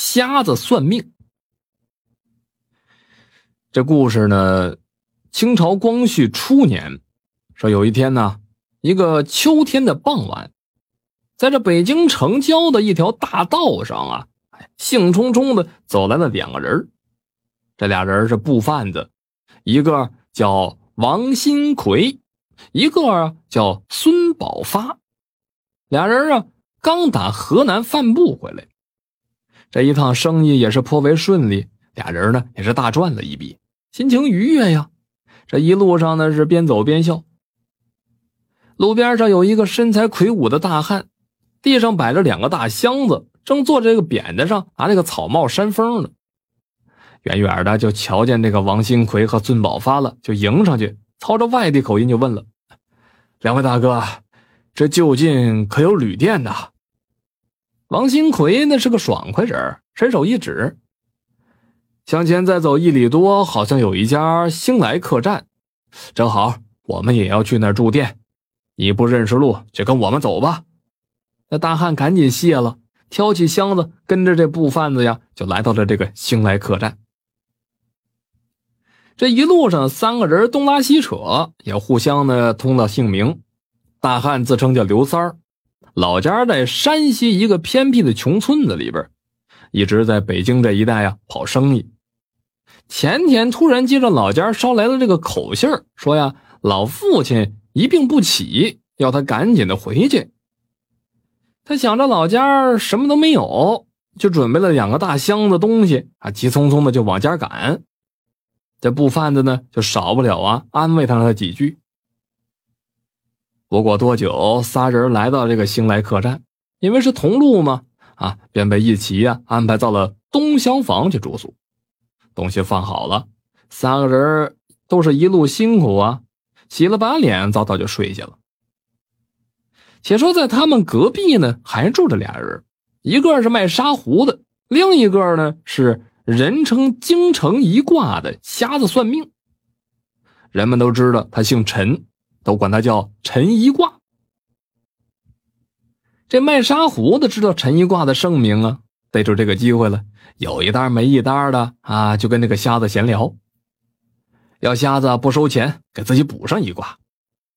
瞎子算命。这故事呢，清朝光绪初年，说有一天呢，一个秋天的傍晚，在这北京城郊的一条大道上啊，兴冲冲的走来了两个人。这俩人是布贩子，一个叫王新奎，一个啊叫孙宝发。俩人啊，刚打河南贩布回来，这一趟生意也是颇为顺利，俩人呢也是大赚了一笔，心情愉悦呀。这一路上呢是边走边笑。路边上有一个身材魁梧的大汉，地上摆着两个大箱子，正坐这个扁担上拿那个草帽扇风呢。远远的就瞧见这个王新奎和孙宝发了，就迎上去，操着外地口音就问了：“两位大哥。”这就近可有旅店呐？王新奎那是个爽快人，伸手一指，向前再走一里多，好像有一家兴来客栈，正好我们也要去那儿住店。你不认识路，就跟我们走吧。那大汉赶紧谢了，挑起箱子，跟着这布贩子呀，就来到了这个兴来客栈。这一路上，三个人东拉西扯，也互相呢通了姓名。大汉自称叫刘三儿，老家在山西一个偏僻的穷村子里边，一直在北京这一带呀跑生意。前天突然接着老家捎来了这个口信说呀老父亲一病不起，要他赶紧的回去。他想着老家什么都没有，就准备了两个大箱子东西啊，急匆匆的就往家赶。这布贩子呢，就少不了啊安慰他了几句。不过多久，仨人来到这个兴来客栈，因为是同路嘛，啊，便被一起呀安排到了东厢房去住宿。东西放好了，三个人都是一路辛苦啊，洗了把脸，早早就睡下了。且说在他们隔壁呢，还住着俩人，一个是卖沙壶的，另一个呢是人称京城一卦的瞎子算命。人们都知道他姓陈。都管他叫陈一卦。这卖沙壶的知道陈一卦的盛名啊，逮住这个机会了，有一单没一单的啊，就跟那个瞎子闲聊，要瞎子不收钱，给自己补上一卦。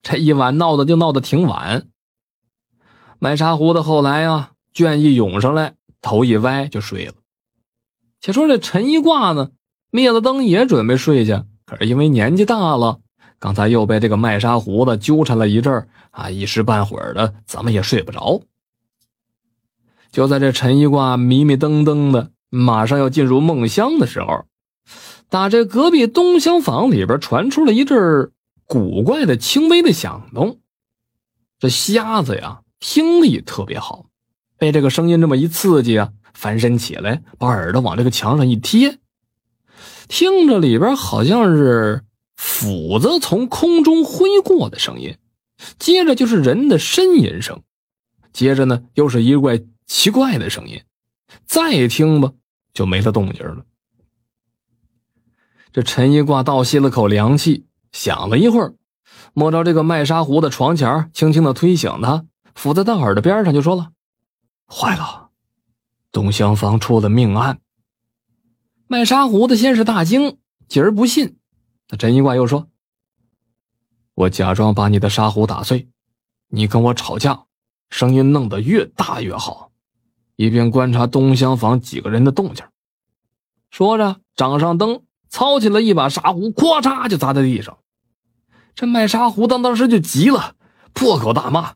这一晚闹的就闹得挺晚。卖沙壶的后来啊，倦意涌上来，头一歪就睡了。且说这陈一卦呢，灭了灯也准备睡去，可是因为年纪大了。刚才又被这个卖沙壶的纠缠了一阵啊，一时半会儿的怎么也睡不着。就在这陈一挂迷迷瞪瞪的，马上要进入梦乡的时候，打这隔壁东厢房里边传出了一阵古怪的轻微的响动。这瞎子呀，听力特别好，被这个声音这么一刺激啊，翻身起来，把耳朵往这个墙上一贴，听着里边好像是。斧子从空中挥过的声音，接着就是人的呻吟声，接着呢又是一怪奇怪的声音，再听吧就没了动静了。这陈一挂倒吸了口凉气，想了一会儿，摸着这个卖沙壶的床前，轻轻的推醒他，伏在他耳朵边上就说了：“坏了，东厢房出了命案。”卖沙壶的先是大惊，继而不信。陈一挂又说：“我假装把你的沙壶打碎，你跟我吵架，声音弄得越大越好，以便观察东厢房几个人的动静。”说着，掌上灯，操起了一把沙壶，咵嚓就砸在地上。这卖沙壶的当时就急了，破口大骂。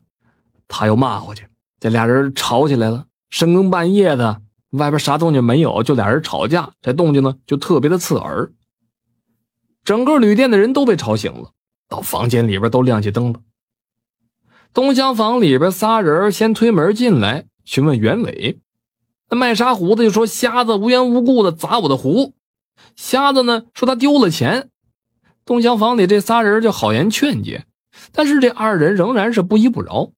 他又骂回去，这俩人吵起来了。深更半夜的，外边啥动静没有，就俩人吵架，这动静呢就特别的刺耳。整个旅店的人都被吵醒了，到房间里边都亮起灯了。东厢房里边仨人先推门进来，询问原委。那卖沙壶的就说：“瞎子无缘无故的砸我的壶。”瞎子呢说他丢了钱。东厢房里这仨人就好言劝解，但是这二人仍然是不依不饶。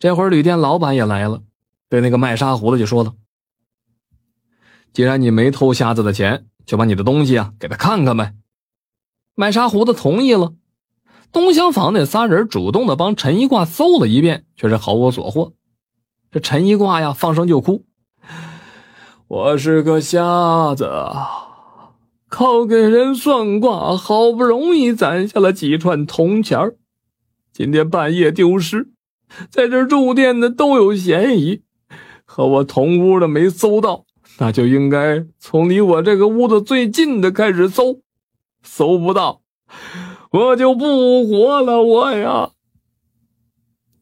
这会儿旅店老板也来了，对那个卖沙壶的就说了：“既然你没偷瞎子的钱。”就把你的东西啊给他看看呗。卖沙壶的同意了。东厢房那仨人主动的帮陈一挂搜了一遍，却是毫无所获。这陈一挂呀放声就哭：“我是个瞎子，靠给人算卦，好不容易攒下了几串铜钱儿，今天半夜丢失，在这住店的都有嫌疑，和我同屋的没搜到，那就应该从离我这个屋子最近的开始搜，搜不到，我就不活了，我呀！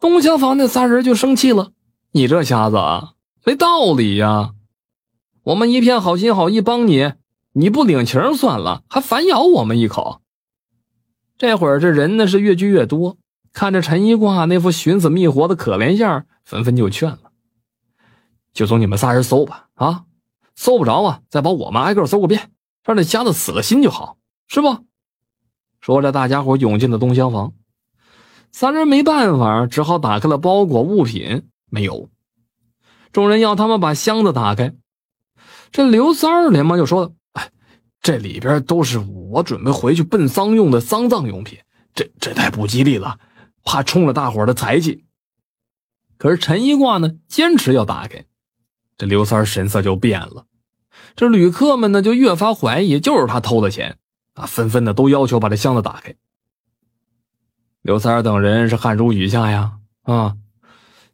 东厢房那仨人就生气了：“你这瞎子啊，没道理呀！”我们一片好心好意帮你，你不领情算了，还反咬我们一口。这会儿这人呢是越聚越多，看着陈一挂那副寻死觅活的可怜相，纷纷就劝了：“就从你们仨人搜吧，啊，搜不着啊，再把我们挨个搜个遍，让那瞎子死了心就好，是不？”说着，大家伙涌进了东厢房。三人没办法，只好打开了包裹物品，没有。众人要他们把箱子打开。这刘三儿连忙就说了：“哎，这里边都是我准备回去奔丧用的丧葬用品，这这太不吉利了，怕冲了大伙的财气。”可是陈一挂呢，坚持要打开，这刘三神色就变了。这旅客们呢，就越发怀疑就是他偷的钱啊，纷纷的都要求把这箱子打开。刘三等人是汗如雨下呀，啊，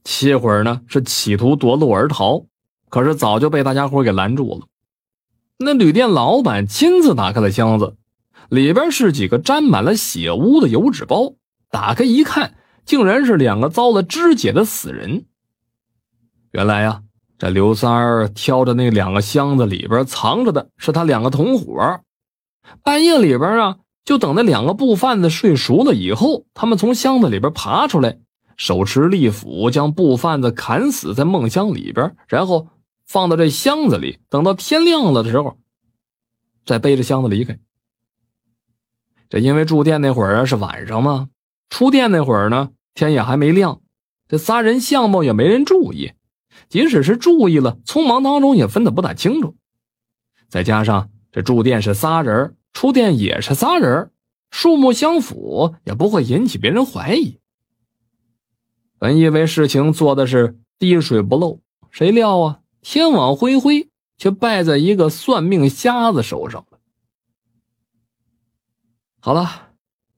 歇会儿呢是企图夺路而逃。可是早就被大家伙给拦住了。那旅店老板亲自打开了箱子，里边是几个沾满了血污的油纸包。打开一看，竟然是两个遭了肢解的死人。原来呀，这刘三儿挑着那两个箱子里边藏着的是他两个同伙。半夜里边啊，就等那两个布贩子睡熟了以后，他们从箱子里边爬出来，手持利斧将布贩子砍死在梦乡里边，然后。放到这箱子里，等到天亮了的时候，再背着箱子离开。这因为住店那会儿是晚上嘛，出店那会儿呢天也还没亮，这仨人相貌也没人注意，即使是注意了，匆忙当中也分得不大清楚。再加上这住店是仨人，出店也是仨人，数目相符，也不会引起别人怀疑。本以为事情做的是滴水不漏，谁料啊！天网恢恢，却败在一个算命瞎子手上了。好了，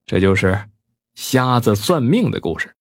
这就是瞎子算命的故事。